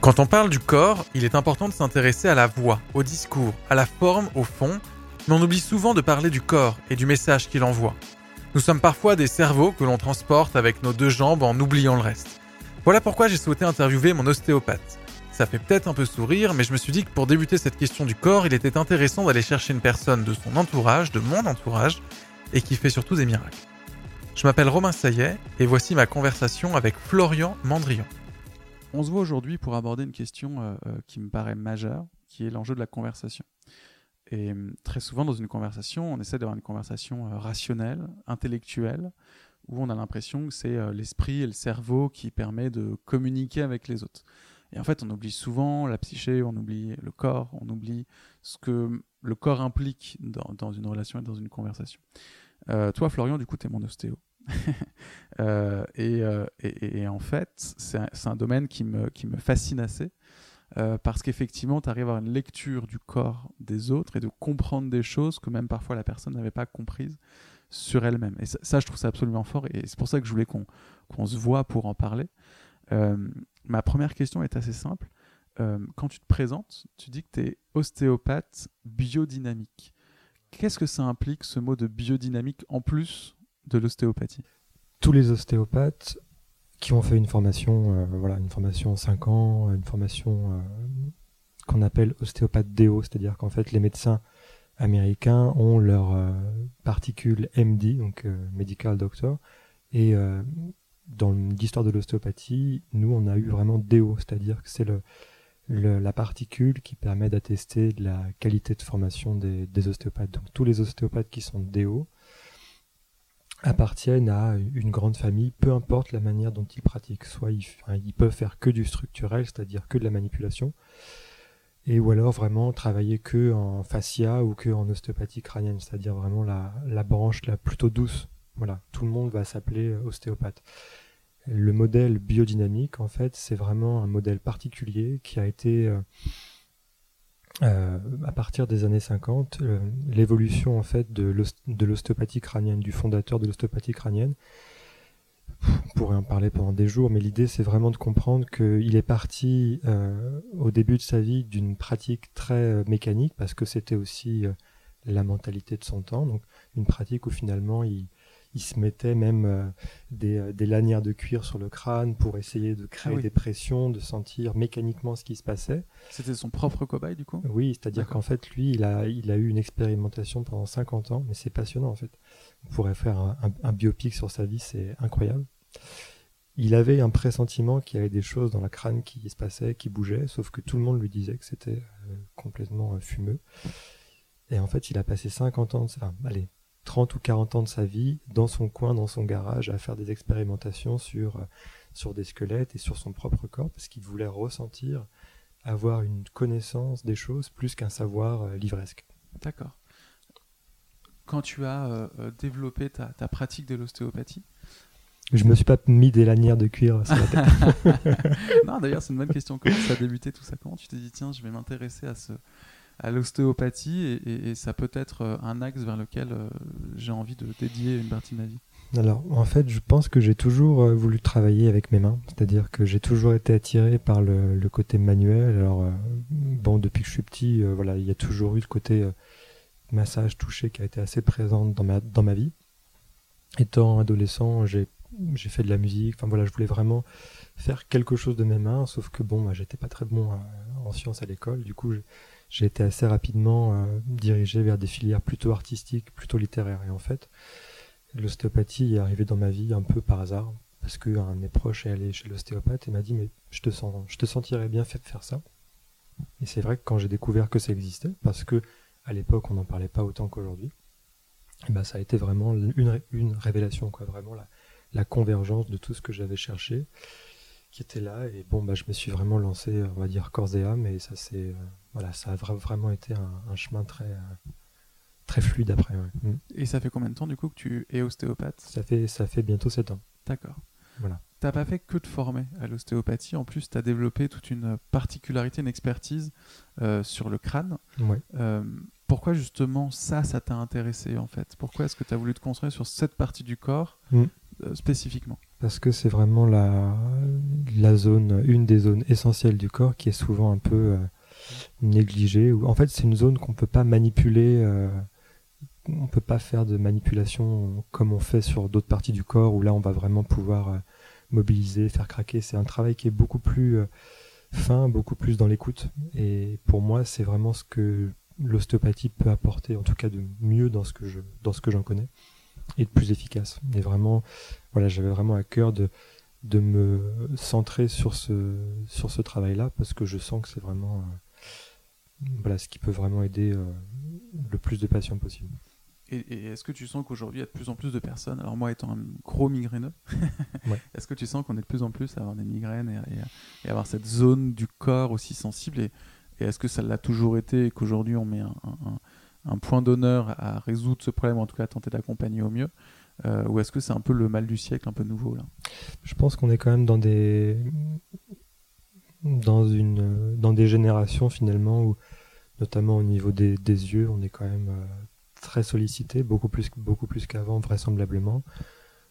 Quand on parle du corps, il est important de s'intéresser à la voix, au discours, à la forme, au fond, mais on oublie souvent de parler du corps et du message qu'il envoie. Nous sommes parfois des cerveaux que l'on transporte avec nos deux jambes en oubliant le reste. Voilà pourquoi j'ai souhaité interviewer mon ostéopathe. Ça fait peut-être un peu sourire, mais je me suis dit que pour débuter cette question du corps, il était intéressant d'aller chercher une personne de son entourage, de mon entourage, et qui fait surtout des miracles. Je m'appelle Romain Saillet, et voici ma conversation avec Florian Mandrion. On se voit aujourd'hui pour aborder une question euh, euh, qui me paraît majeure, qui est l'enjeu de la conversation. Et hum, très souvent, dans une conversation, on essaie d'avoir une conversation euh, rationnelle, intellectuelle, où on a l'impression que c'est euh, l'esprit et le cerveau qui permet de communiquer avec les autres. Et en fait, on oublie souvent la psyché, on oublie le corps, on oublie ce que le corps implique dans, une relation et dans une conversation. Euh, toi, Florian, du coup, tu es mon ostéo. euh, et, euh, et, en fait, c'est un, domaine qui me, fascine assez euh, parce qu'effectivement, tu arrives à avoir une lecture du corps des autres et de comprendre des choses que même parfois la personne n'avait pas comprises sur elle-même. Et ça, je trouve ça absolument fort et c'est pour ça que je voulais qu'on qu se voit pour en parler. Ma première question est assez simple. Quand tu te présentes, tu dis que tu es ostéopathe biodynamique. Qu'est-ce que ça implique, ce mot de biodynamique, en plus de l'ostéopathie Tous les ostéopathes qui ont fait une formation, euh, voilà, une formation 5 ans, une formation euh, qu'on appelle ostéopathe DO, c'est-à-dire qu'en fait les médecins américains ont leurs euh, particules MD, donc medical doctor, et dans l'histoire de l'ostéopathie, nous on a eu vraiment DO, c'est-à-dire que c'est la particule qui permet d'attester la qualité de formation des, des, ostéopathes. Donc tous les ostéopathes qui sont DO appartiennent à une grande famille, peu importe la manière dont ils pratiquent. Soit ils, peuvent faire que du structurel, c'est-à-dire que de la manipulation, et ou alors vraiment travailler que en fascia ou que en ostéopathie crânienne, c'est-à-dire vraiment la, la branche la plutôt douce. Voilà, tout le monde va s'appeler ostéopathe. Le modèle biodynamique, en fait, c'est vraiment un modèle particulier qui a été euh, à partir des années 50, euh, l'évolution en fait de l'ostéopathie crânienne, du fondateur de l'ostéopathie crânienne. On pourrait en parler pendant des jours, mais l'idée c'est vraiment de comprendre qu'il est parti euh, au début de sa vie d'une pratique très mécanique parce que c'était aussi la mentalité de son temps, donc une pratique où finalement il, il se mettait même euh, des, euh, des, lanières de cuir sur le crâne pour essayer de créer ah oui. des pressions, de sentir mécaniquement ce qui se passait. C'était son propre cobaye du coup? Oui, c'est-à-dire qu'en fait, lui, il a, il a eu une expérimentation pendant 50 ans, mais c'est passionnant en fait. On pourrait faire un, un, un biopic sur sa vie, c'est incroyable. Il avait un pressentiment qu'il y avait des choses dans la crâne qui se passaient, qui bougeaient, sauf que tout le monde lui disait que c'était euh, complètement fumeux. Et en fait, il a passé 50 ans de ça. Allez, 30 ou 40 ans de sa vie dans son coin, dans son garage, à faire des expérimentations sur, euh, sur des squelettes et sur son propre corps, parce qu'il voulait ressentir, avoir une connaissance des choses plus qu'un savoir euh, livresque. D'accord. Quand tu as euh, développé ta, ta, pratique de l'ostéopathie, je me suis pas mis des lanières de cuir sur la tête. non, d'ailleurs, c'est une bonne question. Comment ça a débuté tout ça? Comment tu t'es dit, tiens, je vais m'intéresser à ce, à l'ostéopathie et, ça peut être un axe vers lequel euh, j'ai envie de dédier une partie de ma vie. Alors, en fait, je pense que j'ai toujours euh, voulu travailler avec mes mains, c'est-à-dire que j'ai toujours été attiré par le, côté manuel. Alors, euh, bon, depuis que je suis petit, euh, voilà, il y a toujours eu le côté euh, massage, touché qui a été assez présent dans ma, dans ma vie. Étant adolescent, j'ai fait de la musique, enfin voilà, je voulais vraiment faire quelque chose de mes mains, sauf que bon, moi, j'étais pas très bon en sciences à l'école, du coup, j'ai été assez rapidement euh, dirigé vers des filières plutôt artistiques, plutôt littéraires. Et en fait, l'ostéopathie est arrivée dans ma vie un peu par hasard, parce qu'un de mes proches est allé chez l'ostéopathe et m'a dit mais je te sens, je te sentirais bien fait de faire ça. Et c'est vrai que quand j'ai découvert que ça existait, parce que à l'époque on n'en parlait pas autant qu'aujourd'hui, bah ça a été vraiment une, révélation, quoi, vraiment la, convergence de tout ce que j'avais cherché qui était là et bon bah je me suis vraiment lancé on va dire corps et âme et ça c'est euh, voilà ça a vraiment été un, un chemin très euh, très fluide après ouais. mm. et ça fait combien de temps du coup que tu es ostéopathe? Ça fait ça fait bientôt 7 ans. D'accord. Voilà. T'as pas fait que de former à l'ostéopathie. En plus tu as développé toute une particularité une expertise euh, sur le crâne. Ouais. Euh, pourquoi justement ça ça t'a intéressé en fait? Pourquoi est-ce que tu as voulu te construire sur cette partie du corps mm. spécifiquement? Parce que c'est vraiment la, la zone, une des zones essentielles du corps qui est souvent un peu négligée. En fait, c'est une zone qu'on peut pas manipuler on peut pas faire de manipulation comme on fait sur d'autres parties du corps où là on va vraiment pouvoir euh, mobiliser, faire craquer. C'est un travail qui est beaucoup plus euh, fin, beaucoup plus dans l'écoute. Et pour moi, c'est vraiment ce que l'ostéopathie peut apporter, en tout cas de mieux dans ce que je, dans ce que j'en connais, et de plus efficace. Et vraiment, voilà, j'avais vraiment à cœur de, de me centrer sur ce, sur ce travail-là parce que je sens que c'est vraiment, euh, voilà, ce qui peut vraiment aider le plus de patients possible. Et, est-ce que tu sens qu'aujourd'hui, il y a de plus en plus de personnes, alors moi étant un gros migraineux, est-ce que tu sens qu'on est de plus en plus à avoir des migraines et, et, avoir cette zone du corps aussi sensible Et, est-ce que ça l'a toujours été et qu'aujourd'hui on met un, un, point d'honneur à résoudre ce problème, ou en tout cas à tenter d'accompagner au mieux euh, Ou est-ce que c'est un peu le mal du siècle, un peu nouveau là? Je pense qu'on est quand même dans des, dans une, dans des générations finalement où, notamment au niveau des, des yeux, on est quand même... Euh, très sollicité, beaucoup plus, beaucoup plus qu'avant vraisemblablement.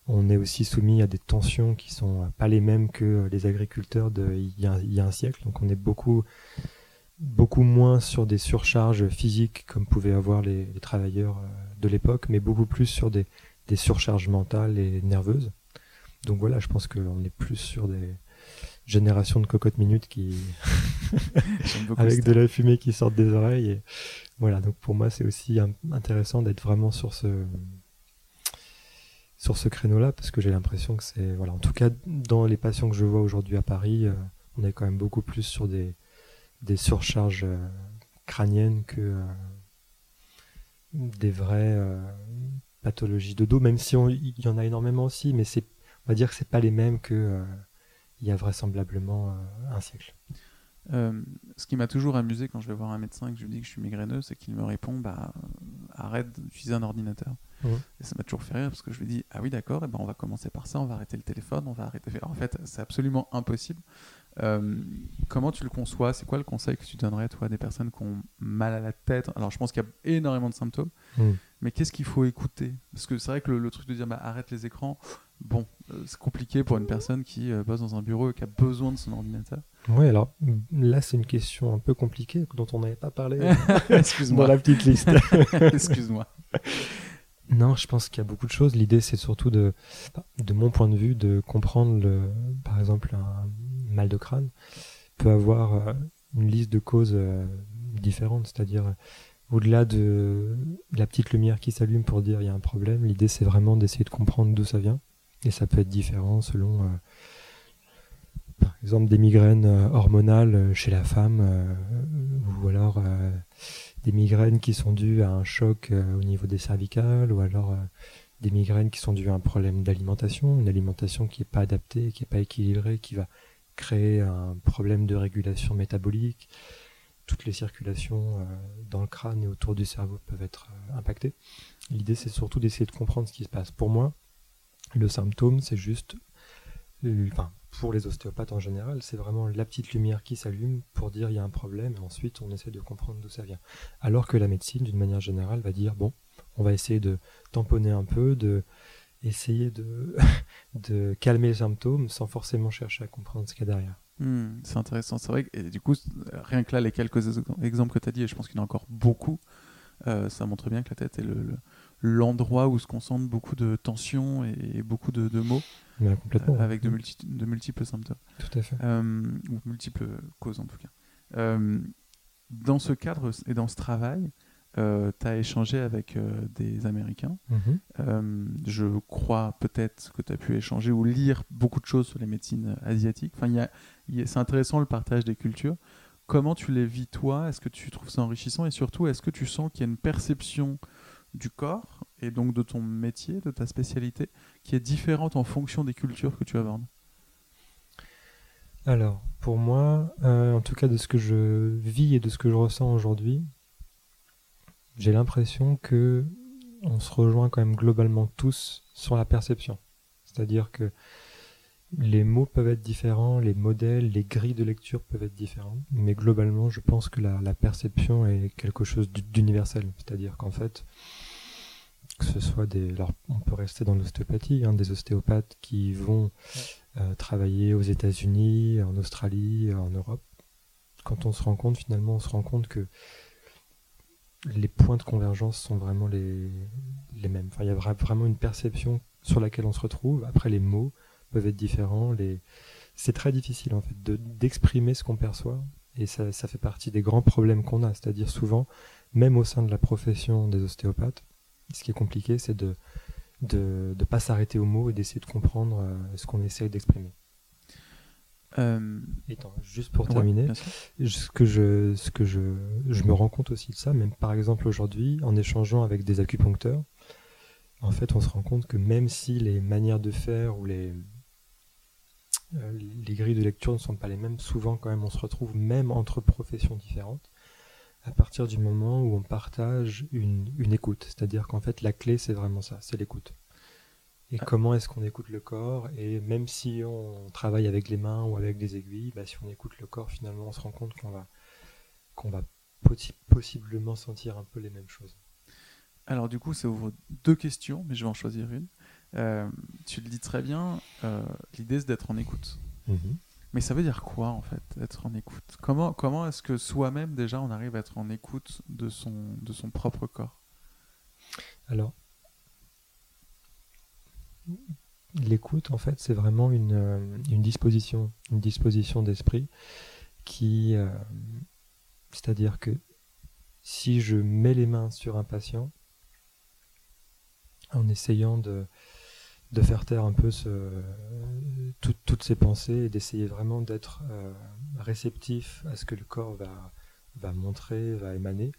On est aussi soumis à des tensions qui sont pas les mêmes que les agriculteurs d'il y, a, y a un siècle. Donc on est beaucoup, beaucoup moins sur des surcharges physiques comme pouvaient avoir les, travailleurs euh, de l'époque, mais beaucoup plus sur des, des surcharges mentales et nerveuses. Donc voilà, je pense qu'on est plus sur des générations de cocottes minutes qui avec de la fumée qui sort des oreilles et voilà, donc pour moi, c'est aussi intéressant d'être vraiment sur ce sur ce créneau-là parce que j'ai l'impression que c'est voilà, en tout cas dans les patients que je vois aujourd'hui à Paris, euh, on est quand même beaucoup plus sur des des surcharges euh, crâniennes que euh, des vraies pathologies de dos, même si il y en a énormément aussi, mais c'est on va dire que c'est pas les mêmes que il y a vraisemblablement un siècle. Euh, ce qui m'a toujours amusé quand je vais voir un médecin et que je lui dis que je suis migraineux, c'est qu'il me répond bah, arrête d'utiliser un ordinateur. Et ça m'a toujours fait rire parce que je lui dis ah oui, d'accord, et ben on va commencer par ça, on va arrêter le téléphone, on va arrêter. En fait, c'est absolument impossible. Euh, comment tu le conçois? C'est quoi le conseil que tu donnerais toi à des personnes qui ont mal à la tête? Alors je pense qu'il y a énormément de symptômes, mais qu'est-ce qu'il faut écouter? Parce que c'est vrai que le, truc de dire bah, arrête les écrans, bon, c'est compliqué pour une personne qui bosse dans un bureau et qui a besoin de son ordinateur. Oui, alors là, c'est une question un peu compliquée dont on n'avait pas parlé Excuse-moi. dans la petite liste. Excuse-moi. Non, je pense qu'il y a beaucoup de choses. L'idée, c'est surtout de, de mon point de vue, de comprendre, le, par exemple, un mal de crâne peut avoir euh, une liste de causes euh, différentes. C'est-à-dire, au-delà de la petite lumière qui s'allume pour dire il y a un problème, l'idée, c'est vraiment d'essayer de comprendre d'où ça vient. Et ça peut être différent selon euh, par exemple des migraines hormonales chez la femme, ou alors des migraines qui sont dues à un choc au niveau des cervicales, ou alors des migraines qui sont dues à un problème d'alimentation, une alimentation qui n'est pas adaptée, qui n'est pas équilibrée, qui va créer un problème de régulation métabolique. Toutes les circulations dans le crâne et autour du cerveau peuvent être impactées. L'idée, c'est surtout d'essayer de comprendre ce qui se passe. Pour moi, le symptôme, c'est juste, enfin, pour les ostéopathes en général, c'est vraiment la petite lumière qui s'allume pour dire il y a un problème et ensuite on essaie de comprendre d'où ça vient. Alors que la médecine, d'une manière générale, va dire bon, on va essayer de tamponner un peu, de essayer de, de calmer les symptômes sans forcément chercher à comprendre ce qu'il y a derrière. Hmm, c'est intéressant, c'est vrai. Et du coup, rien que là, les quelques exemples que tu as dit, et je pense qu'il y en a encore beaucoup, euh, ça montre bien que la tête est l'endroit où se concentrent beaucoup de tensions et beaucoup de, de mots. complètement. Euh, avec de, de, multiples symptômes. Tout à fait. Euh, ou multiples causes en tout cas. dans ce cadre et dans ce travail, tu as échangé avec des Américains. Mhm. je crois peut-être que tu as pu échanger ou lire beaucoup de choses sur les médecines asiatiques. Enfin, y a, c'est intéressant le partage des cultures. Comment tu les vis toi? Est-ce que tu trouves ça enrichissant? Et surtout, est-ce que tu sens qu'il y a une perception du corps et donc de ton métier, de ta spécialité, qui est différente en fonction des cultures que tu abordes? Alors, pour moi, euh, en tout cas de ce que je vis et de ce que je ressens aujourd'hui, j'ai l'impression que on se rejoint quand même globalement tous sur la perception. C'est-à-dire que les mots peuvent être différents, les modèles, les grilles de lecture peuvent être différents, mais globalement, je pense que la, perception est quelque chose d'universel. C'est-à-dire qu'en fait, que ce soit des. Alors, on peut rester dans l'ostéopathie, hein, des ostéopathes qui vont euh, travailler aux États-Unis, en Australie, en Europe. Quand on se rend compte, finalement, on se rend compte que les points de convergence sont vraiment les, mêmes. Il y a vraiment une perception sur laquelle on se retrouve. Après, les mots peuvent être différents. C'est très difficile, en fait, d'exprimer ce qu'on perçoit. Et ça, fait partie des grands problèmes qu'on a. C'est-à-dire, souvent, même au sein de la profession des ostéopathes, ce qui est compliqué, c'est de de ne pas s'arrêter aux mots et d'essayer de comprendre euh, ce qu'on essaye d'exprimer. Euh... juste pour terminer, ce que, je, ce que je, je me rends compte aussi de ça, même par exemple aujourd'hui, en échangeant avec des acupuncteurs, en fait, on se rend compte que même si les manières de faire ou les, euh, les grilles de lecture ne sont pas les mêmes, souvent quand même on se retrouve même entre professions différentes à partir du moment où on partage une, une écoute. C'est-à-dire qu'en fait, la clé, c'est vraiment ça, c'est l'écoute. Et ah. comment est-ce qu'on écoute le corps? Et même si on travaille avec les mains ou avec des aiguilles, bah, si on écoute le corps, finalement, on se rend compte qu'on va, qu'on va possiblement sentir un peu les mêmes choses. Alors du coup, ça ouvre deux questions, mais je vais en choisir une. Euh, tu le dis très bien, euh, l'idée c'est d'être en écoute. Mhm. Mais ça veut dire quoi en fait, être en écoute? Comment, comment est-ce que soi-même déjà on arrive à être en écoute de son, de son propre corps? Alors, l'écoute en fait c'est vraiment une, euh, disposition, une disposition d'esprit qui, euh, c'est-à-dire que si je mets les mains sur un patient en essayant de faire taire un peu toutes ces pensées et d'essayer vraiment d'être euh, réceptif à ce que le corps va montrer, va émaner.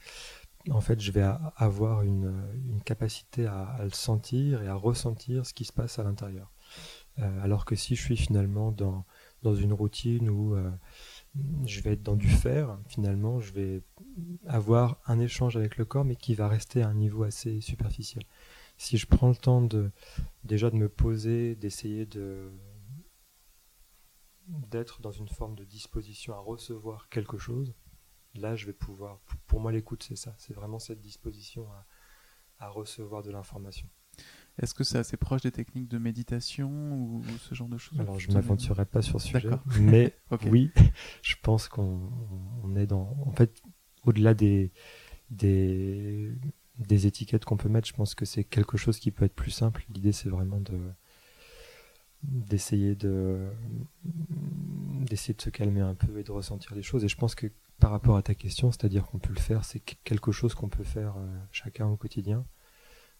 En fait, je vais avoir une, capacité à, le sentir et à ressentir ce qui se passe à l'intérieur. Euh, alors que si je suis finalement dans, dans une routine où euh, je vais être dans du faire, finalement, je vais avoir un échange avec le corps, mais qui va rester à un niveau assez superficiel si je prends le temps de déjà de me poser, d'essayer de d'être dans une forme de disposition à recevoir quelque chose, là je vais pouvoir. Pour moi, l'écoute, c'est ça. C'est vraiment cette disposition à, recevoir de l'information. Est-ce que c'est assez proche des techniques de méditation ou, ce genre de choses? Alors, je ne m'aventurerai pas sur ce sujet, mais oui, je pense qu'on est dans. En fait, au-delà des, des, des étiquettes qu'on peut mettre, je pense que c'est quelque chose qui peut être plus simple. L'idée, c'est vraiment de d'essayer de d'essayer de se calmer un peu et de ressentir les choses. Et je pense que par rapport à ta question, c'est-à-dire qu'on peut le faire, c'est quelque chose qu'on peut faire euh, chacun au quotidien,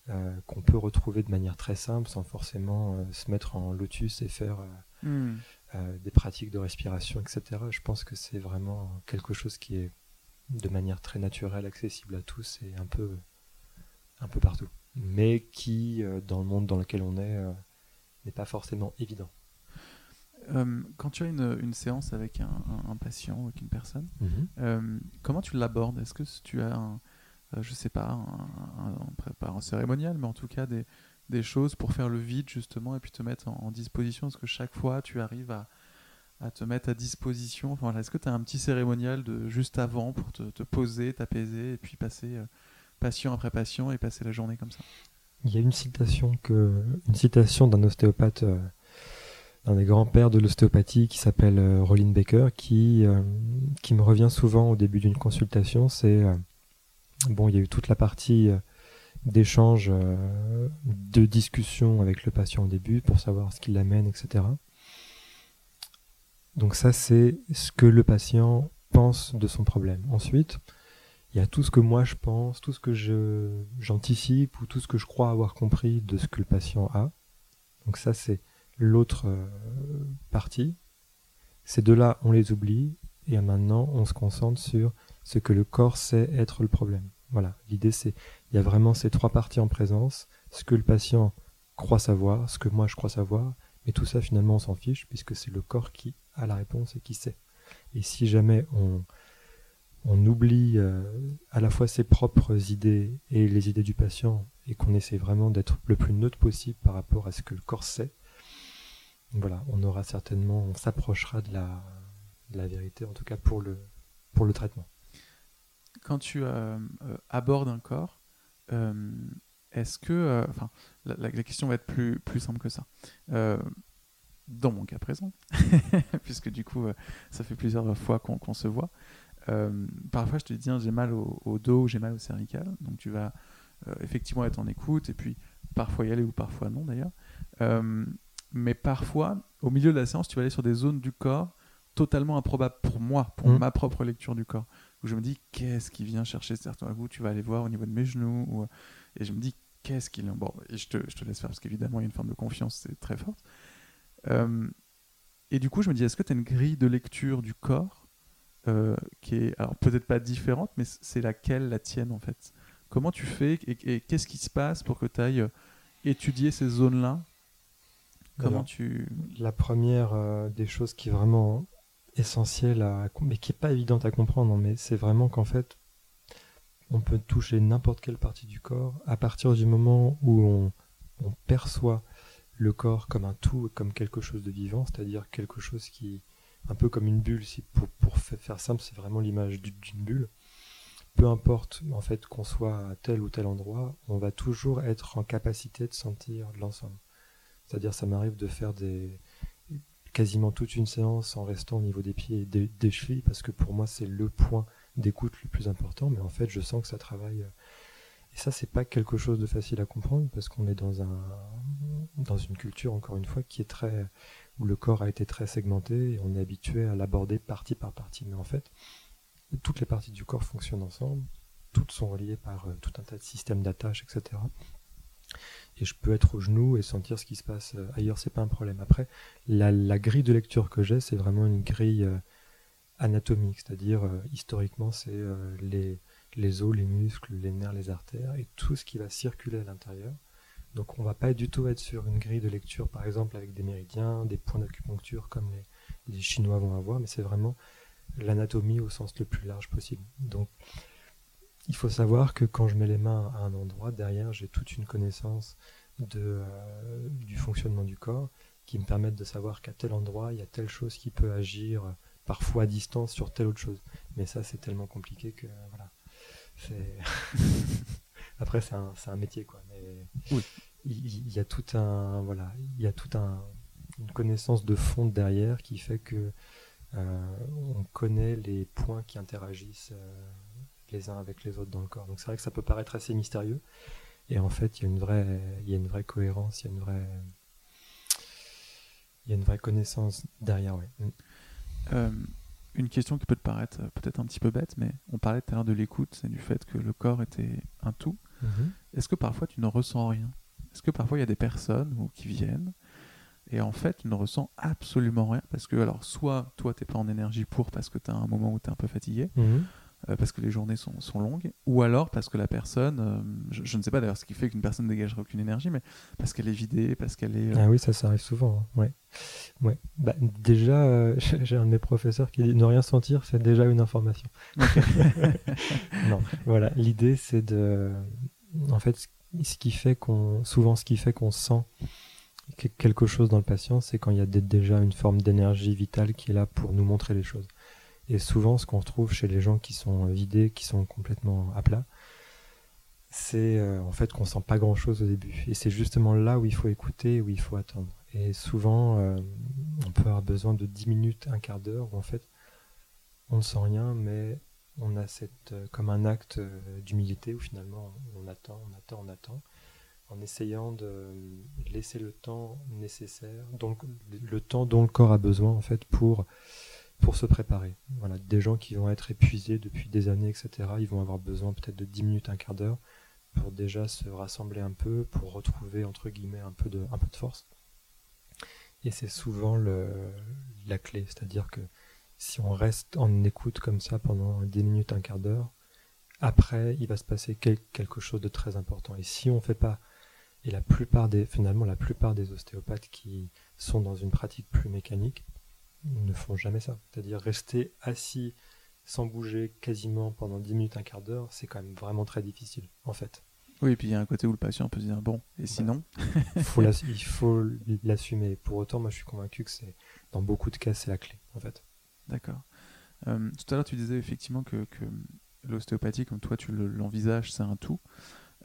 euh, qu'on peut retrouver de manière très simple, sans forcément euh, se mettre en lotus et faire hmm. des pratiques de respiration, etc. Je pense que c'est vraiment quelque chose qui est de manière très naturelle, accessible à tous et un peu un peu partout, mais qui, dans le monde dans lequel on est, n'est pas forcément évident. Euh, quand tu as une, séance avec un, patient, avec une personne, mhm. comment tu l'abordes? Est-ce que tu as, un, je sais pas, un, un, cérémonial, mais en tout cas des, des, choses pour faire le vide justement et puis te mettre en, disposition? Est-ce que chaque fois tu arrives à, à te mettre à disposition enfin, Est-ce que tu as un petit cérémonial de juste avant pour te, te poser, t'apaiser et puis passer patient après patient et passer la journée comme ça? Il y a une citation que une citation d'un ostéopathe, euh, d'un des grands-pères de l'ostéopathie qui s'appelle euh, Rollin Baker, qui euh, qui me revient souvent au début d'une consultation. C'est bon, il y a eu toute la partie d'échange, de discussion avec le patient au début pour savoir ce qui l'amène, etc. Donc ça, c'est ce que le patient pense de son problème. Ensuite, il y a tout ce que moi je pense, tout ce que je j'anticipe ou tout ce que je crois avoir compris de ce que le patient a. Donc ça c'est l'autre euh, partie. Ces deux-là, on les oublie et maintenant on se concentre sur ce que le corps sait être le problème. Voilà, l'idée c'est il y a vraiment ces trois parties en présence, ce que le patient croit savoir, ce que moi je crois savoir, mais tout ça finalement on s'en fiche puisque c'est le corps qui a la réponse et qui sait. Et si jamais on on oublie euh, à la fois ses propres idées et les idées du patient et qu'on essaie vraiment d'être le plus neutre possible par rapport à ce que le corps sait, voilà, on aura certainement, on s'approchera de la, vérité, en tout cas pour le, pour le traitement. Quand tu euh, euh, abordes un corps, est-ce que, enfin, la, question va être plus, plus simple que ça. dans mon cas présent, puisque du coup, ça fait plusieurs fois qu'on se voit. parfois, je te dis, j'ai mal au, au dos, j'ai mal au cervical, donc tu vas effectivement être en écoute, et puis parfois y aller ou parfois non d'ailleurs. Euh, mais parfois, au milieu de la séance, tu vas aller sur des zones du corps totalement improbables pour moi, pour mm. ma propre lecture du corps, où je me dis qu'est-ce qui vient chercher certains goûts, tu vas aller voir au niveau de mes genoux, et je me dis qu'est-ce qu'il bon, et je te, je te laisse faire parce qu'évidemment il y a une forme de confiance, c'est très fort. Euh, et du coup, je me dis est-ce que tu as une grille de lecture du corps euh, qui est alors peut-être pas différente, mais c'est laquelle la tienne en fait? Comment tu fais et, qu'est-ce qui se passe pour que tu ailles euh, étudier ces zones-là Comment tu... La première euh, des choses qui est vraiment essentielle, à, mais qui n'est pas évidente à comprendre, mais c'est vraiment qu'en fait, on peut toucher n'importe quelle partie du corps à partir du moment où on, perçoit le corps comme un tout, comme quelque chose de vivant, c'est-à-dire quelque chose qui, un peu comme une bulle, si pour, pour faire simple, c'est vraiment l'image d'une bulle. Peu importe en fait qu'on soit à tel ou tel endroit, on va toujours être en capacité de sentir l'ensemble. C'est-à-dire ça m'arrive de faire quasiment toute une séance en restant au niveau des pieds et des, chevilles parce que pour moi c'est le point d'écoute le plus important, mais en fait je sens que ça travaille. Et ça c'est pas quelque chose de facile à comprendre parce qu'on est dans un dans une culture encore une fois qui est très où le corps a été très segmenté et on est habitué à l'aborder partie par partie. Mais en fait, toutes les parties du corps fonctionnent ensemble, toutes sont reliées par euh, tout un tas de systèmes d'attache, etc. Et je peux être au genou et sentir ce qui se passe euh, ailleurs, c'est pas un problème. Après, la, grille de lecture que j'ai, c'est vraiment une grille euh, anatomique, c'est-à-dire historiquement, c'est les, les os, les muscles, les nerfs, les artères et tout ce qui va circuler à l'intérieur. Donc on va pas du tout être sur une grille de lecture, par exemple avec des méridiens, des points d'acupuncture comme les, les Chinois vont avoir, mais c'est vraiment l'anatomie au sens le plus large possible. Donc, il faut savoir que quand je mets les mains à un endroit, derrière, j'ai toute une connaissance de, euh, du fonctionnement du corps qui me permettent de savoir qu'à tel endroit, il y a telle chose qui peut agir parfois à distance sur telle autre chose. Mais ça, c'est tellement compliqué que voilà. Après, c'est un, un, métier, quoi. Mais il, y a tout un, voilà, il y a tout un, une connaissance de fond derrière qui fait que euh, on connaît les points qui interagissent euh, les uns avec les autres dans le corps. Donc c'est vrai que ça peut paraître assez mystérieux. Et en fait, il y a une vraie, il y a une vraie cohérence, il y a une vraie, il y a une vraie connaissance derrière. Ouais. Mm. Euh, une question qui peut te paraître peut-être un petit peu bête, mais on parlait tout à l'heure de l'écoute et du fait que le corps était un tout. Mm-hmm. Est-ce que parfois tu ne ressens rien? Est-ce que parfois il y a des personnes qui viennent et en fait, tu ne ressens absolument rien? Parce que, alors, soit toi, tu n'es pas en énergie pour parce que tu as un moment où tu es un peu fatigué, mhm. euh, parce que les journées sont, longues, ou alors parce que la personne, euh, je, ne sais pas d'ailleurs ce qui fait qu'une personne ne dégagerait aucune énergie, mais parce qu'elle est vidée, parce qu'elle est. Euh, ah oui, ça, ça arrive souvent. Hein. Ouais. ouais. Bah, déjà, j'ai un de mes professeurs qui dit ne rien sentir, c'est déjà une information. non, voilà. L'idée, c'est de. En fait, ce qui fait qu'on. Souvent, ce qui fait qu'on sent quelque chose dans le patient, c'est quand il y a déjà une forme d'énergie vitale qui est là pour nous montrer les choses. Et souvent, ce qu'on retrouve chez les gens qui sont vidés, qui sont complètement à plat, c'est euh, en fait qu'on sent pas grand chose au début. Et c'est justement là où il faut écouter, où il faut attendre. Et souvent, euh, on peut avoir besoin de 10 minutes, un quart d'heure, où en fait, on ne sent rien, mais on a cette, euh, comme un acte d'humilité où finalement on attend, on attend, on attend en essayant de laisser le temps nécessaire, donc le temps dont le corps a besoin en fait pour pour se préparer. Voilà, des gens qui vont être épuisés depuis des années, etc. Ils vont avoir besoin peut-être de 10 minutes, un quart d'heure pour déjà se rassembler un peu, pour retrouver entre guillemets un peu de, force. Et c'est souvent la clé, c'est-à-dire que si on reste en écoute comme ça pendant 10 minutes, un quart d'heure, après, il va se passer quelque chose de très important. Et si on ne fait pas et la plupart des, finalement, la plupart des ostéopathes qui sont dans une pratique plus mécanique ne font jamais ça. C'est-à-dire rester assis sans bouger quasiment pendant 10 minutes, un quart d'heure, c'est quand même vraiment très difficile, en fait. Oui, et puis il y a un côté où le patient peut se dire bon, et sinon Il faut l'assumer. Pour autant, moi je suis convaincu que c'est dans beaucoup de cas, c'est la clé, en fait. D'accord. Euh, tout à l'heure, tu disais effectivement que, que l'ostéopathie, comme toi tu l'envisages, c'est un tout.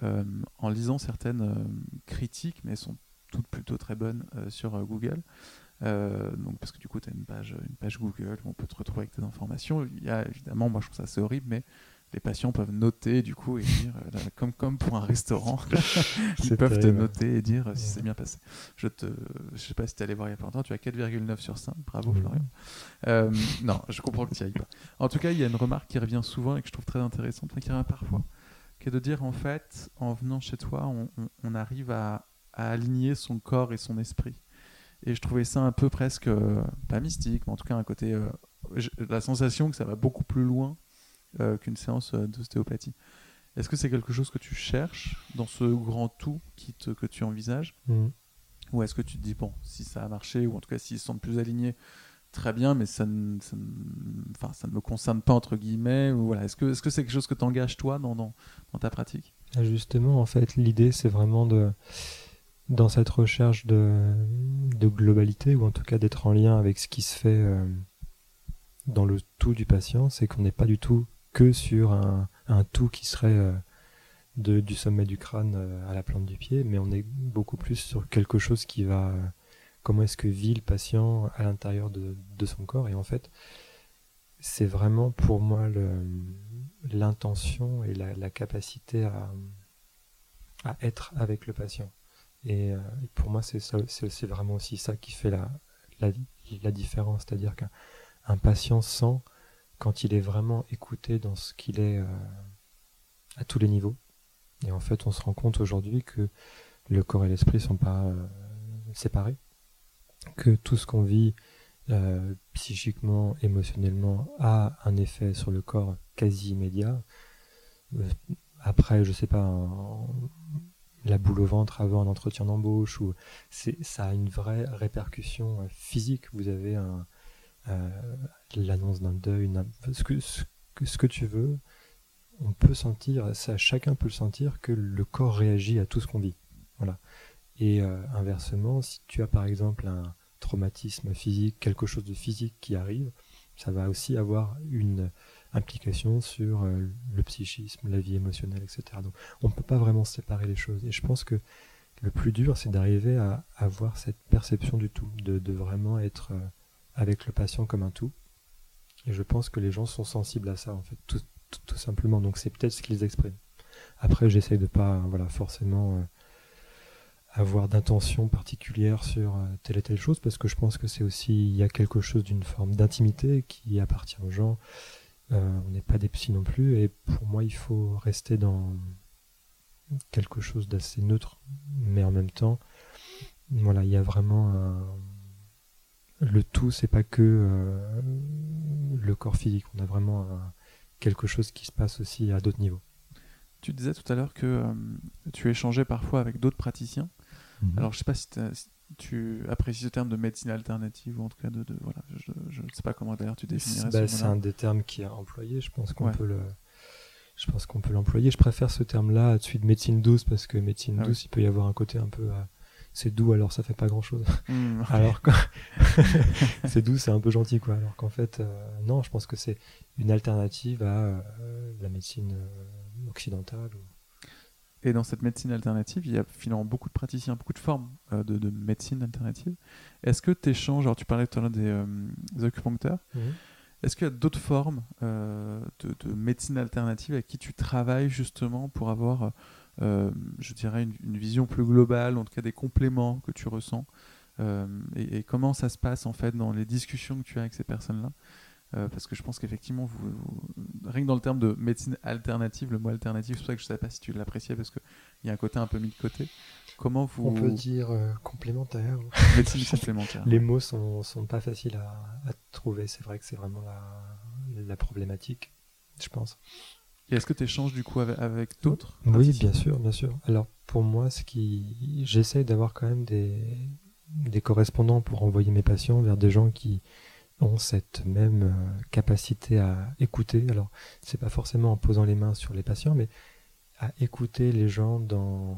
en lisant certaines critiques, mais elles sont toutes plutôt très bonnes sur Google. Donc parce que du coup tu as une page, une page Google où on peut te retrouver avec tes informations. Il y a évidemment, moi je trouve ça assez horrible, mais les patients peuvent noter du coup et dire, euh, comme, comme pour un restaurant, ils peuvent te noter et dire si c'est bien passé. Je te, je sais pas si tu allé voir il y a pas longtemps, tu as 4,9 sur 5, bravo Florian. Euh, non, je comprends que tu n'y ailles pas. En tout cas, il y a une remarque qui revient souvent et que je trouve très intéressante, qui revient parfois, qui est de dire en fait, en venant chez toi, on, on, arrive à, à, aligner son corps et son esprit. Et je trouvais ça un peu presque, euh, pas mystique, mais en tout cas un côté, la sensation que ça va beaucoup plus loin euh, qu'une séance euh, d'ostéopathie. Est-ce que c'est quelque chose que tu cherches dans ce grand tout qui te, que tu envisages mmh. Ou est-ce que tu te dis, bon, si ça a marché, ou en tout cas s'ils sont plus alignés, très bien, mais ça ne, ça ne, enfin, ça ne me concerne pas, entre guillemets ou voilà. Est-ce que c'est -ce c'est quelque chose que tu engages, toi, dans, dans, dans, ta pratique? Ah, Justement, en fait, l'idée, c'est vraiment de, dans cette recherche de, globalité, ou en tout cas d'être en lien avec ce qui se fait euh, dans le tout du patient, c'est qu'on n'est pas du tout que sur un, tout qui serait euh, du sommet du crâne euh, à la plante du pied, mais on est beaucoup plus sur quelque chose qui va... Comment est-ce que vit le patient à l'intérieur de, son corps Et en fait, c'est vraiment pour moi l'intention et la, capacité à, être avec le patient. Et pour moi, c'est vraiment aussi ça qui fait la, différence. C'est-à-dire qu'un patient sent quand il est vraiment écouté dans ce qu'il est euh, à tous les niveaux. Et en fait, on se rend compte aujourd'hui que le corps et l'esprit sont pas euh, séparés, que tout ce qu'on vit euh, psychiquement, émotionnellement a un effet sur le corps quasi immédiat. après, je sais pas, la boule au ventre avant un entretien d'embauche, ou ça a une vraie répercussion physique. Vous avez euh, l'annonce d'un deuil, ce que, ce, ce que tu veux, on peut sentir, ça, chacun peut le sentir, que le corps réagit à tout ce qu'on vit. Voilà. Et euh, inversement, si tu as par exemple un traumatisme physique, quelque chose de physique qui arrive, ça va aussi avoir une implication sur euh, le psychisme, la vie émotionnelle, etc. Donc on ne peut pas vraiment séparer les choses. Et je pense que le plus dur, c'est d'arriver à avoir cette perception du tout, de, vraiment être avec le patient comme un tout. Et je pense que les gens sont sensibles à ça, en fait, tout, simplement. Donc c'est peut-être ce qu'ils expriment. Après, j'essaye de pas, voilà, forcément euh, avoir d'intention particulière sur euh, telle et telle chose, parce que je pense que c'est aussi, il y a quelque chose d'une forme d'intimité qui appartient aux gens. Euh, on n'est pas des psys non plus, et pour moi, il faut rester dans quelque chose d'assez neutre, mais en même temps, voilà, il y a vraiment un le tout, c'est pas que euh, le corps physique. On a vraiment quelque chose qui se passe aussi à d'autres niveaux. Tu disais tout à l'heure que euh, tu échangeais parfois avec d'autres praticiens. Mhm. Alors, je sais pas si, tu apprécies ce terme de médecine alternative ou en tout cas de, voilà, je ne sais pas comment d'ailleurs tu définirais. Bah, c'est un des termes qui est employé. Je pense qu'on peut le. Je pense qu'on peut l'employer. Je préfère ce terme-là à celui de médecine douce parce que médecine ah douce, il peut y avoir un côté un peu euh, c'est doux alors ça fait pas grand chose. Hmm, alors c'est doux, c'est un peu gentil quoi. Alors qu'en fait, euh, non, je pense que c'est une alternative à euh, la médecine euh, occidentale. Et dans cette médecine alternative, il y a finalement beaucoup de praticiens, beaucoup de formes de, médecine alternative. Est-ce que tu échanges, alors tu parlais tout à l'heure des, acupuncteurs, mhm. est-ce qu'il y a d'autres formes de, de, médecine alternative avec qui tu travailles justement pour avoir euh, je dirais, une, vision plus globale, en tout cas des compléments que tu ressens, euh, et, comment ça se passe en fait dans les discussions que tu as avec ces personnes-là? Euh, parce que je pense qu'effectivement, vous, rien que dans le terme de médecine alternative, le mot alternative, c'est pour ça que je ne savais pas si tu l'appréciais, parce qu'il y a un côté un peu mis de côté. Comment vous... On peut dire complémentaire. Médecine complémentaire. Les mots sont, sont pas faciles à, à trouver, c'est vrai que c'est vraiment la, la problématique, je pense. Et est-ce que tu échanges du coup avec, d'autres Oui, bien sûr, bien sûr. Alors pour moi, ce qui, j'essaie d'avoir quand même des, des correspondants pour envoyer mes patients vers des gens qui ont cette même euh, capacité à écouter. Alors c'est pas forcément en posant les mains sur les patients, mais à écouter les gens dans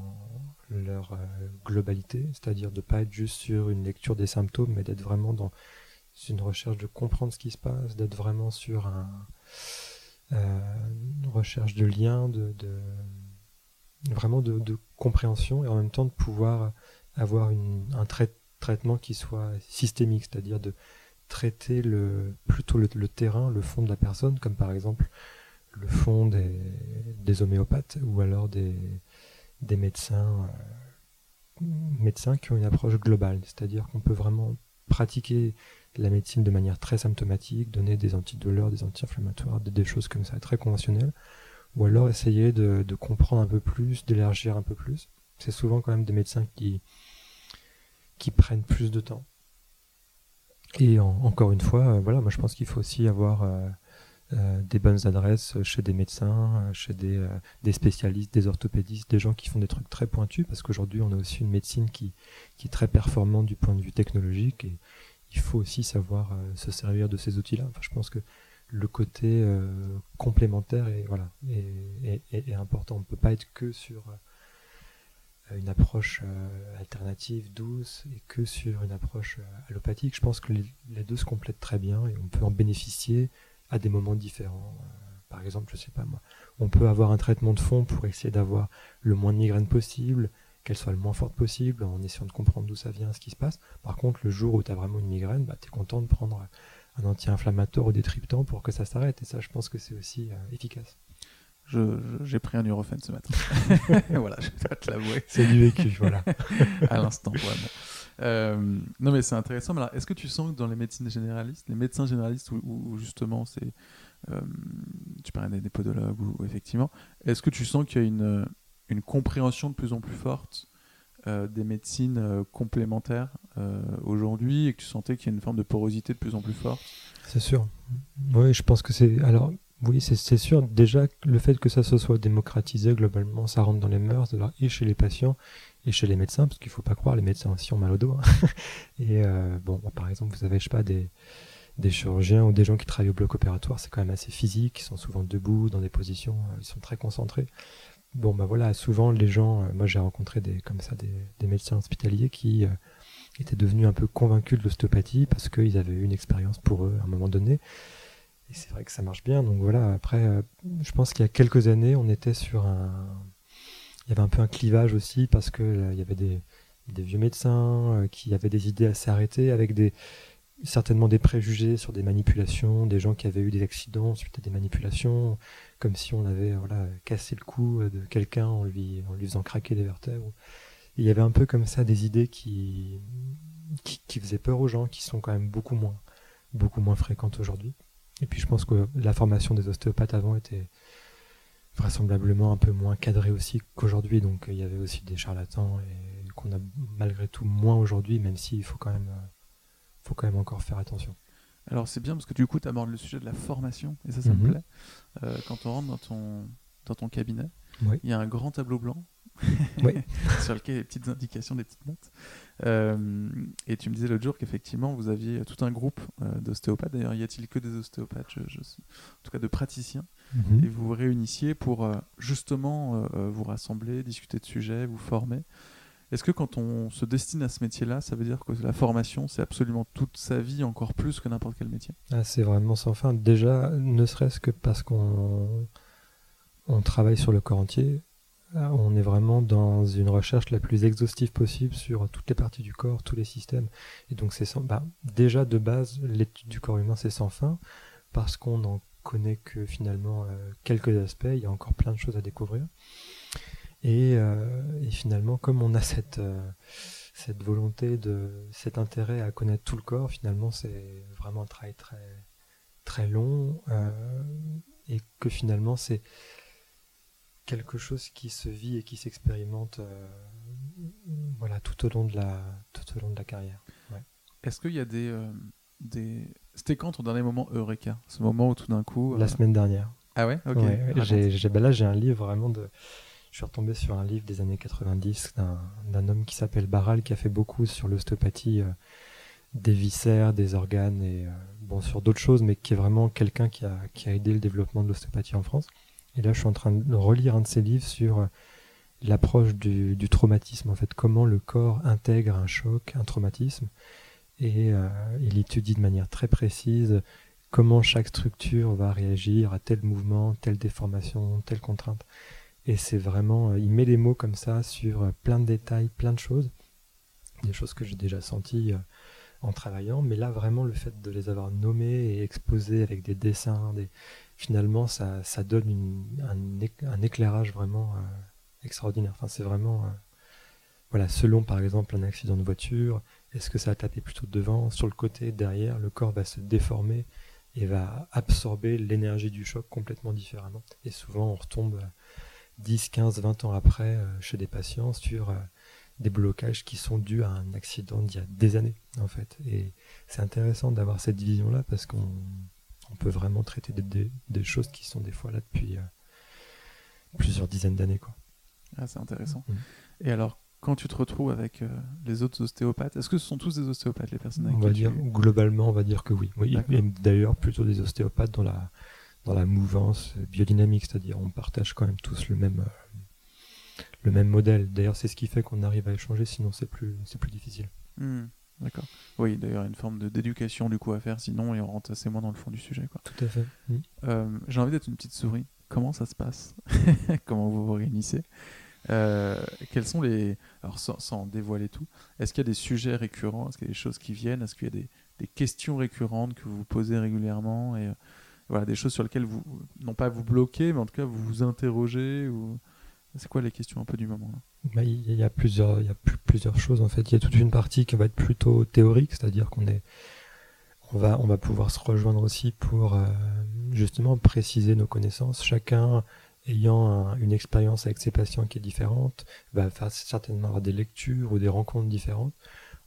leur euh, globalité, c'est-à-dire de pas être juste sur une lecture des symptômes, mais d'être vraiment dans une recherche de comprendre ce qui se passe, d'être vraiment sur euh, recherche de liens, de, vraiment de, compréhension et en même temps de pouvoir avoir un traitement qui soit systémique, c'est-à-dire de traiter le, plutôt le, terrain, le fond de la personne, comme par exemple le fond des, homéopathes ou alors des, des médecins, euh, médecins qui ont une approche globale, c'est-à-dire qu'on peut vraiment pratiquer la médecine de manière très symptomatique, donner des antidouleurs, des anti-inflammatoires, des, choses comme ça, très conventionnelles, ou alors essayer de, comprendre un peu plus, d'élargir un peu plus. C'est souvent quand même des médecins qui, qui prennent plus de temps. Et encore une fois, euh, voilà, moi je pense qu'il faut aussi avoir euh, euh, des bonnes adresses chez des médecins, chez des, spécialistes, des orthopédistes, des gens qui font des trucs très pointus, parce qu'aujourd'hui on a aussi une médecine qui, est très performante du point de vue technologique, et il faut aussi savoir se servir de ces outils-là. Enfin, je pense que le côté complémentaire est, important. On ne peut pas être que sur une approche euh, alternative, douce, et que sur une approche allopathique. Je pense que les, deux se complètent très bien et on peut en bénéficier à des moments différents. par exemple, je sais pas moi, on peut avoir un traitement de fond pour essayer d'avoir le moins de migraines possible, qu'elle soit le moins forte possible, en essayant de comprendre d'où ça vient, ce qui se passe. Par contre, le jour où tu as vraiment une migraine, bah, tu es content de prendre un anti-inflammatoire ou des triptans pour que ça s'arrête. Et ça, je pense que c'est aussi euh, efficace. J'ai pris un Nurofen ce matin. voilà, je dois te l'avouer. C'est du vécu, voilà. à l'instant, vraiment. Euh, non, mais c'est intéressant. Mais est-ce que tu sens que dans les médecines généralistes, les médecins généralistes, où, justement, c'est. Euh, tu parlais des podologues, ou, effectivement, est-ce que tu sens qu'il y a une, une compréhension de plus en plus forte euh, des médecines complémentaires aujourd'hui et que tu sentais qu'il y a une forme de porosité de plus en plus forte? C'est sûr. Oui, je pense que c'est. Alors, oui, c'est sûr. Déjà, le fait que ça se soit démocratisé, globalement, ça rentre dans les mœurs, et chez les patients, et chez les médecins, parce qu'il faut pas croire, les médecins aussi ont mal au dos. Hein. et bon, par exemple, vous avez, je sais pas, des, chirurgiens ou des gens qui travaillent au bloc opératoire, c'est quand même assez physique, ils sont souvent debout, dans des positions, ils sont très concentrés. Bon, bah voilà, souvent les gens, euh, moi j'ai rencontré des, comme ça des, médecins hospitaliers qui euh, étaient devenus un peu convaincus de l'ostéopathie parce qu'ils avaient eu une expérience pour eux à un moment donné. Et c'est vrai que ça marche bien. Donc voilà, après, euh, je pense qu'il y a quelques années, on était sur un. Il y avait un peu un clivage aussi parce que il y avait des, vieux médecins qui avaient des idées assez arrêtées avec des, certainement des préjugés sur des manipulations, des gens qui avaient eu des accidents suite à des manipulations, comme si on avait voilà, cassé le cou de quelqu'un en lui, faisant craquer des vertèbres. il y avait un peu comme ça des idées qui, qui, faisaient peur aux gens, qui sont quand même beaucoup moins, beaucoup moins fréquentes aujourd'hui. Et puis je pense que la formation des ostéopathes avant était vraisemblablement un peu moins cadrée aussi qu'aujourd'hui, donc il y avait aussi des charlatans et qu'on a malgré tout moins aujourd'hui, même s'il faut quand même faut quand même encore faire attention. Alors c'est bien parce que du coup tu abordes le sujet de la formation et ça ça me mhm. plaît. Euh, quand on rentre dans ton, dans ton cabinet, il y a un grand tableau blanc sur lequel il y a des petites indications, des petites notes. Euh, et tu me disais l'autre jour qu'effectivement vous aviez tout un groupe euh, d'ostéopathes. D'ailleurs, y a-t-il que des ostéopathes, en tout cas de praticiens, mhm. et vous vous réunissiez pour justement vous rassembler, discuter de sujets, vous former. Est-ce que quand on se destine à ce métier-là, ça veut dire que la formation, c'est absolument toute sa vie, encore plus que n'importe quel métier? Ah, C'est vraiment sans fin. Déjà, ne serait-ce que parce qu'on on travaille sur le corps entier, on est vraiment dans une recherche la plus exhaustive possible sur toutes les parties du corps, tous les systèmes. Et donc, c'est bah, déjà de base, l'étude du corps humain, c'est sans fin, parce qu'on n'en connaît que finalement euh, quelques aspects. Il y a encore plein de choses à découvrir. Euh, et, finalement, comme on a cette, euh, cette volonté, de, cet intérêt à connaître tout le corps, finalement, c'est vraiment un travail très, très long. Euh, et que finalement, c'est quelque chose qui se vit et qui s'expérimente voilà, tout, au long de la, tout au long de la carrière. Est-ce qu'il y a des. des... C'était quand ton dernier moment Eureka? Ce moment où tout d'un coup. La semaine dernière. Ah ouais? Ok. j'ai, ben là, j'ai un livre vraiment de je suis retombé sur un livre des années 90 d'un homme qui s'appelle Barral qui a fait beaucoup sur l'ostéopathie euh, des viscères, des organes et euh, bon sur d'autres choses, mais qui est vraiment quelqu'un qui a, qui a aidé le développement de l'ostéopathie en France. Et là, je suis en train de relire un de ses livres sur euh, l'approche du, traumatisme, en fait, comment le corps intègre un choc, un traumatisme, et il étudie de manière très précise comment chaque structure va réagir à tel mouvement, telle déformation, telle contrainte. Et c'est vraiment, il met les mots comme ça sur plein de détails, plein de choses, des choses que j'ai déjà senties en travaillant, mais là vraiment le fait de les avoir nommés et exposés avec des dessins, des... finalement ça, donne un, éclairage vraiment extraordinaire. Enfin, c'est vraiment voilà, selon par exemple un accident de voiture, est-ce que ça a tapé plutôt devant, sur le côté, derrière, le corps va se déformer et va absorber l'énergie du choc complètement différemment. Et souvent on retombe 10, 15, 20 ans après euh, chez des patients sur euh, des blocages qui sont dus à un accident d'il y a des années en fait. Et c'est intéressant d'avoir cette vision-là parce qu'on peut vraiment traiter des, choses qui sont des fois là depuis euh, plusieurs dizaines d'années. quoi. Ah, c'est intéressant. Mm. Et alors, quand tu te retrouves avec euh, les autres ostéopathes, est-ce que ce sont tous des ostéopathes, les personnes avec on va dire, Globalement, on va dire que oui. oui et d'ailleurs, plutôt des ostéopathes dans la, dans la mouvance biodynamique, c'est-à-dire on partage quand même tous le même, euh, le même modèle. D'ailleurs, c'est ce qui fait qu'on arrive à échanger, sinon c'est plus, c'est plus difficile. Hmm, d'accord. Oui, d'ailleurs, une forme d'éducation du coup à faire, sinon et on rentre assez moins dans le fond du sujet. Quoi. Tout à fait. Euh, j'ai envie d'être une petite souris. Comment ça se passe Comment vous vous réunissez euh, quels sont les. Alors, sans, dévoiler tout, est-ce qu'il y a des sujets récurrents? Est-ce qu'il y a des choses qui viennent? Est-ce qu'il y a des, des, questions récurrentes que vous vous posez régulièrement? Et euh, voilà, des choses sur lesquelles vous. Non pas vous bloquez, mais en tout cas vous vous interrogez ou... C'est quoi les questions un peu du moment Il y a, plusieurs, il y a plusieurs choses en fait. Il y a toute une partie qui va être plutôt théorique, c'est-à-dire qu'on est. On va, on va pouvoir se rejoindre aussi pour euh, justement préciser nos connaissances. Chacun ayant une expérience avec ses patients qui est différente, va faire certainement avoir des lectures ou des rencontres différentes.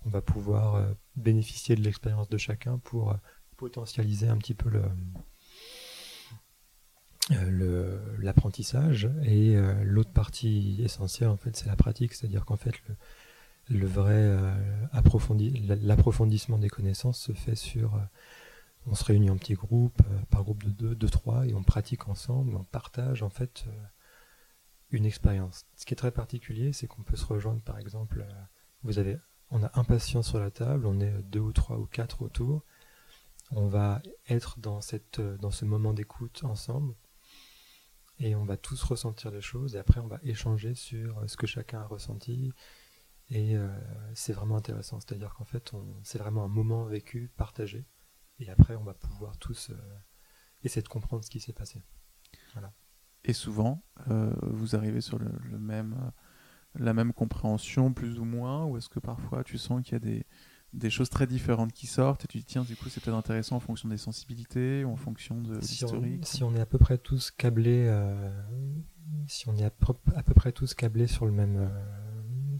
On va pouvoir euh, bénéficier de l'expérience de chacun pour euh, potentialiser un petit peu le, l'apprentissage et l'autre partie essentielle en fait c'est la pratique. C'est à dire qu'en fait le, vrai l'approfondissement des connaissances se fait sur on se réunit en petits groupes, euh, par groupe de deux, de trois, et on pratique ensemble, on partage en fait euh, une expérience. Ce qui est très particulier, c'est qu'on peut se rejoindre, par exemple, euh, vous avez, on a un patient sur la table, on est deux ou trois ou quatre autour, on va être dans cette, dans ce moment d'écoute ensemble, et on va tous ressentir les choses, et après on va échanger sur ce que chacun a ressenti, et c'est vraiment intéressant. C'est-à-dire qu'en fait, c'est vraiment un moment vécu, partagé. Et après, on va pouvoir tous euh, essayer de comprendre ce qui s'est passé. Voilà. Et souvent, euh, vous arrivez sur le, même, euh, la même compréhension, plus ou moins, ou est-ce que parfois tu sens qu'il y a des, des choses très différentes qui sortent et tu te dis tiens du coup c'est peut-être intéressant en fonction des sensibilités ou en fonction de l'historique si, on est à peu près tous câblés si on est à peu, à peu, près tous câblés sur le même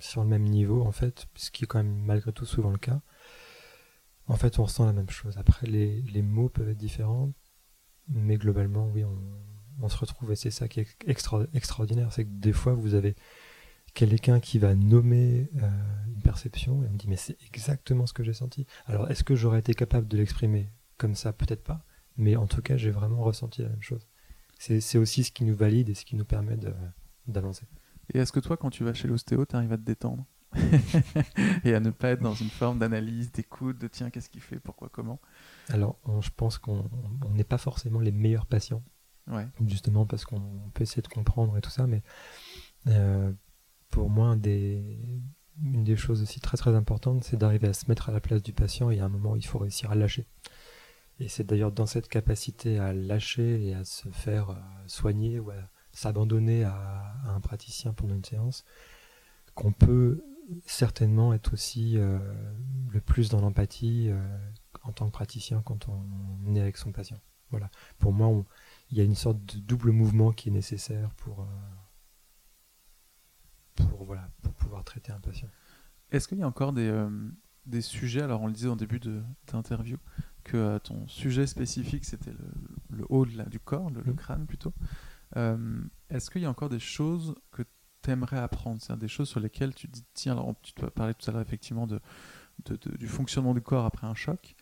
sur le même niveau en fait ce qui est quand même malgré tout souvent le cas en fait, on ressent la même chose. Après, les, les mots peuvent être différents, mais globalement, oui, on, on se retrouve. Et c'est ça qui est extraordinaire, c'est que des fois, vous avez quelqu'un qui va nommer euh, une perception et me dit mais c'est exactement ce que j'ai senti. Alors, est-ce que j'aurais été capable de l'exprimer comme ça? Peut-être pas, mais en tout cas, j'ai vraiment ressenti la même chose. C'est aussi ce qui nous valide et ce qui nous permet d'avancer. Et est-ce que toi, quand tu vas chez l'ostéo, tu arrives à te détendre? Et à ne pas être dans une forme d'analyse, d'écoute, de tiens, qu'est-ce qu'il fait, pourquoi, comment? Alors, je pense qu'on n'est pas forcément les meilleurs patients, justement parce qu'on peut essayer de comprendre et tout ça, mais euh, pour moi, une des choses aussi très très importantes, c'est d'arriver à se mettre à la place du patient et à un moment, il faut réussir à lâcher. Et c'est d'ailleurs dans cette capacité à lâcher et à se faire euh, soigner ou à s'abandonner à, un praticien pendant une séance qu'on peut certainement être aussi euh, le plus dans l'empathie euh, en tant que praticien quand on est avec son patient. Voilà. Pour moi, il y a une sorte de double mouvement qui est nécessaire pour, pour, voilà, pour pouvoir traiter un patient. Est-ce qu'il y a encore des, des, sujets, alors on le disait en début d'interview, que ton sujet spécifique c'était le, le, haut de du corps, le, le mmh. crâne plutôt. Est-ce qu'il y a encore des choses que t'aimerais apprendre? C'est des choses sur lesquelles tu te dis, tiens, alors tu te parlais tout à l'heure effectivement de, du fonctionnement du corps après un choc.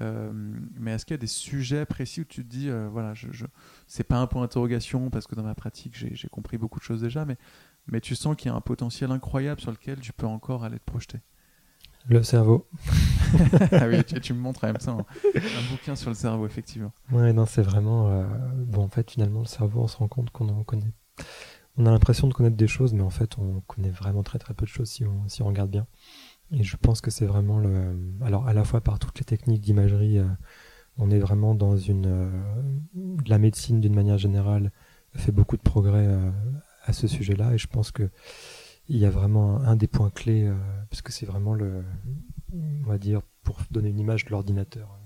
Euh, mais est-ce qu'il y a des sujets précis où tu te dis, euh, voilà, je, je c'est pas un point d'interrogation parce que dans ma pratique j'ai compris beaucoup de choses déjà, mais, mais tu sens qu'il y a un potentiel incroyable sur lequel tu peux encore aller te projeter Le cerveau. ah oui, tu, me montres même ça, un, bouquin sur le cerveau, effectivement. Ouais, non, c'est vraiment. Euh, bon, en fait, finalement, le cerveau, on se rend compte qu'on en connaît on a l'impression de connaître des choses, mais en fait, on connaît vraiment très très peu de choses si on, si on regarde bien. Et je pense que c'est vraiment le. Alors, à la fois par toutes les techniques d'imagerie, euh, on est vraiment dans une. Euh, la médecine, d'une manière générale, fait beaucoup de progrès à ce sujet-là. Et je pense que il y a vraiment un, des points clés, puisque c'est vraiment le. On va dire, pour donner une image de l'ordinateur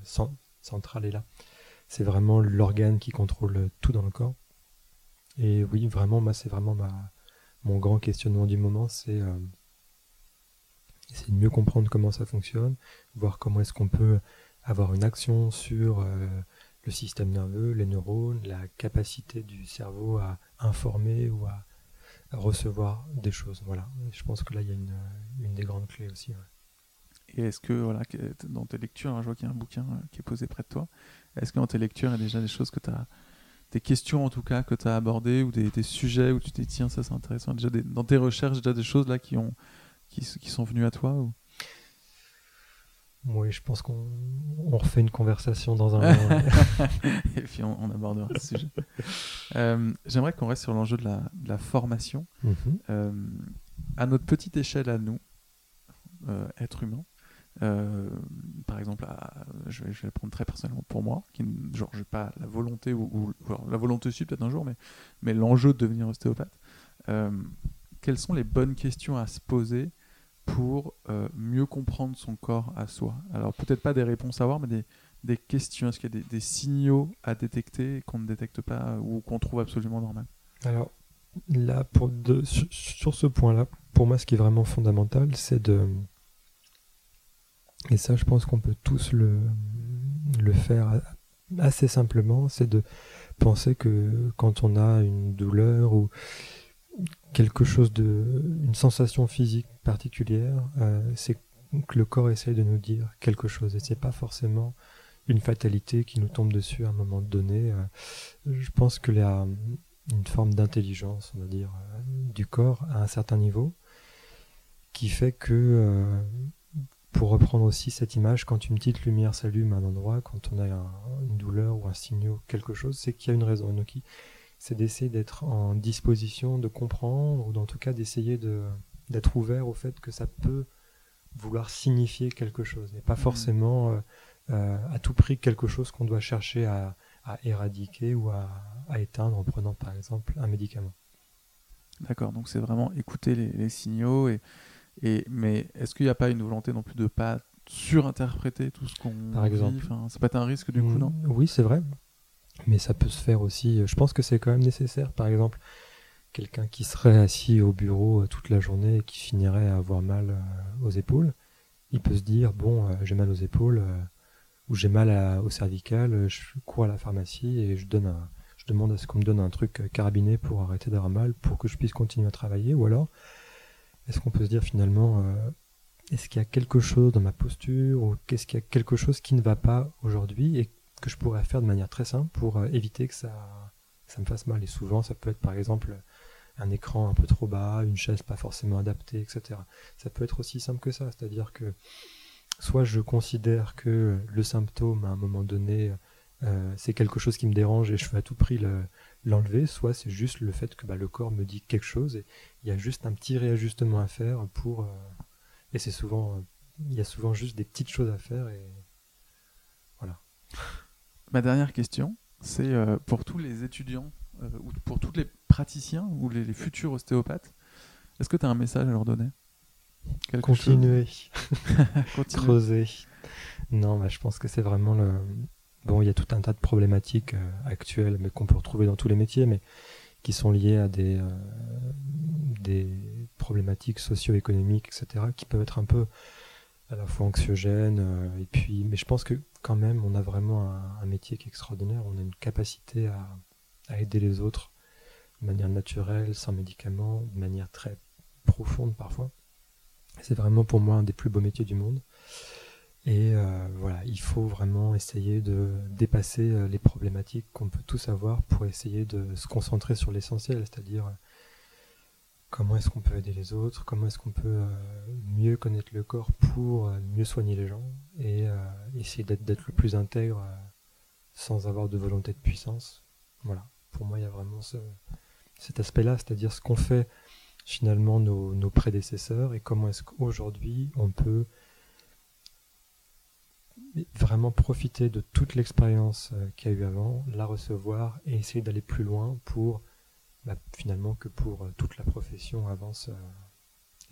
central est là. C'est vraiment l'organe qui contrôle tout dans le corps. Et oui, vraiment, moi, c'est vraiment ma, mon grand questionnement du moment, c'est essayer de mieux comprendre comment ça fonctionne, voir comment est-ce qu'on peut avoir une action sur euh, le système nerveux, les neurones, la capacité du cerveau à informer ou à, recevoir des choses. Voilà. je pense que là, il y a une, une des grandes clés aussi. Et est-ce que, voilà, dans tes lectures, hein, je vois qu'il y a un bouquin euh, qui est posé près de toi, est-ce que dans tes lectures, il y a déjà des choses que tu as, des questions en tout cas que tu as abordées ou des, sujets où tu t'es tiens, ça c'est intéressant, déjà dans tes recherches, déjà des choses là qui ont, qui, sont venus à toi ou... Oui, je pense qu'on refait une conversation dans un moment. Et puis on, abordera ce sujet. Euh, j'aimerais qu'on reste sur l'enjeu de la, formation. Mhm. Euh, à notre petite échelle à nous, euh, être humain, par exemple, je, vais, le prendre très personnellement pour moi, qui genre j'ai pas la volonté ou, la volonté aussi peut-être un jour, mais mais l'enjeu de devenir ostéopathe. quelles sont les bonnes questions à se poser pour euh, mieux comprendre son corps à soi Alors peut-être pas des réponses à avoir, mais des, questions. Est-ce qu'il y a des, signaux à détecter qu'on ne détecte pas ou qu'on trouve absolument normal? Alors là, pour sur, ce point-là, pour moi, ce qui est vraiment fondamental, c'est de... Et ça, je pense qu'on peut tous le faire assez simplement, c'est de penser que quand on a une douleur ou quelque chose de, une sensation physique particulière, euh, c'est que le corps essaye de nous dire quelque chose et c'est pas forcément une fatalité qui nous tombe dessus à un moment donné. Euh, je pense qu'il y a une forme d'intelligence, on va dire, euh, du corps à un certain niveau qui fait que, pour reprendre aussi cette image, quand une petite lumière s'allume à un endroit, quand on a une douleur ou un signal, quelque chose, c'est qu'il y a une raison. Donc, c'est d'essayer d'être en disposition de comprendre, ou en tout cas d'essayer d'être ouvert au fait que ça peut vouloir signifier quelque chose, et pas mmh. forcément euh, euh, à tout prix quelque chose qu'on doit chercher à, éradiquer ou à, éteindre en prenant par exemple un médicament. D'accord, donc c'est vraiment écouter les, signaux, et, et, mais est-ce qu'il n'y a pas une volonté non plus de pas surinterpréter tout ce qu'on Par exemple. ça peut être un risque du coup, mmh, non? Oui, c'est vrai. Mais ça peut se faire aussi. Euh, je pense que c'est quand même nécessaire. Par exemple, quelqu'un qui serait assis au bureau euh, toute la journée et qui finirait à avoir mal euh, aux épaules, il peut se dire bon, j'ai mal aux épaules ou j'ai mal au cervical, je cours à la pharmacie et je donne je demande à ce qu'on me donne un truc carabiné pour arrêter d'avoir mal, pour que je puisse continuer à travailler. Ou alors, est-ce qu'on peut se dire finalement, est-ce qu'il y a quelque chose dans ma posture ou qu'est-ce qu'il y a quelque chose qui ne va pas aujourd'hui que je pourrais faire de manière très simple pour euh, éviter que ça, ça me fasse mal. Et souvent, ça peut être par exemple un écran un peu trop bas, une chaise pas forcément adaptée, etc. Ça peut être aussi simple que ça, c'est-à-dire que soit je considère que le symptôme à un moment donné euh, c'est quelque chose qui me dérange et je veux à tout prix l'enlever, soit c'est juste le fait que bah, le corps me dit quelque chose et il y a juste un petit réajustement à faire pour euh, et c'est souvent il y a souvent juste des petites choses à faire et voilà. Ma dernière question, c'est euh, pour tous les étudiants euh, ou pour tous les praticiens ou les, futurs ostéopathes, est-ce que tu as un message à leur donner? Continuer. Creuser. Non, bah, je pense que c'est vraiment le. Bon, il y a tout un tas de problématiques euh, actuelles, mais qu'on peut retrouver dans tous les métiers, mais qui sont liées à des, des problématiques socio-économiques, etc., qui peuvent être un peu à la fois anxiogènes. et puis, mais je pense que quand même, on a vraiment un, métier qui est extraordinaire. On a une capacité à, aider les autres de manière naturelle, sans médicaments, de manière très profonde parfois. C'est vraiment pour moi un des plus beaux métiers du monde. Et euh, voilà, il faut vraiment essayer de dépasser euh, les problématiques qu'on peut tous avoir pour essayer de se concentrer sur l'essentiel, c'est-à-dire comment est-ce qu'on peut aider les autres, comment est-ce qu'on peut euh, mieux connaître le corps pour euh, mieux soigner les gens et euh, essayer d'être le plus intègre sans avoir de volonté de puissance? Voilà, pour moi il y a vraiment ce, cet aspect-là, c'est-à-dire ce qu'ont fait finalement nos, prédécesseurs et comment est-ce qu'aujourd'hui on peut vraiment profiter de toute l'expérience qu'il y a eu avant, la recevoir et essayer d'aller plus loin pour bah, finalement que pour euh, toute la profession avance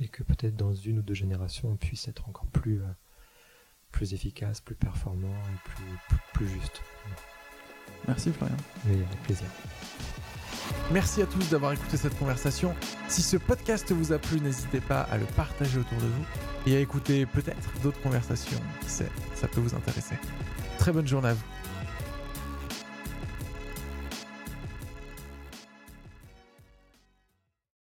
et que peut-être dans une ou deux générations on puisse être encore plus, plus efficace, plus performant et plus, plus, juste. Merci Florian. Oui, avec plaisir. Merci à tous d'avoir écouté cette conversation. Si ce podcast vous a plu, n'hésitez pas à le partager autour de vous et à écouter peut-être d'autres conversations. Qui sait, ça peut vous intéresser. Très bonne journée à vous.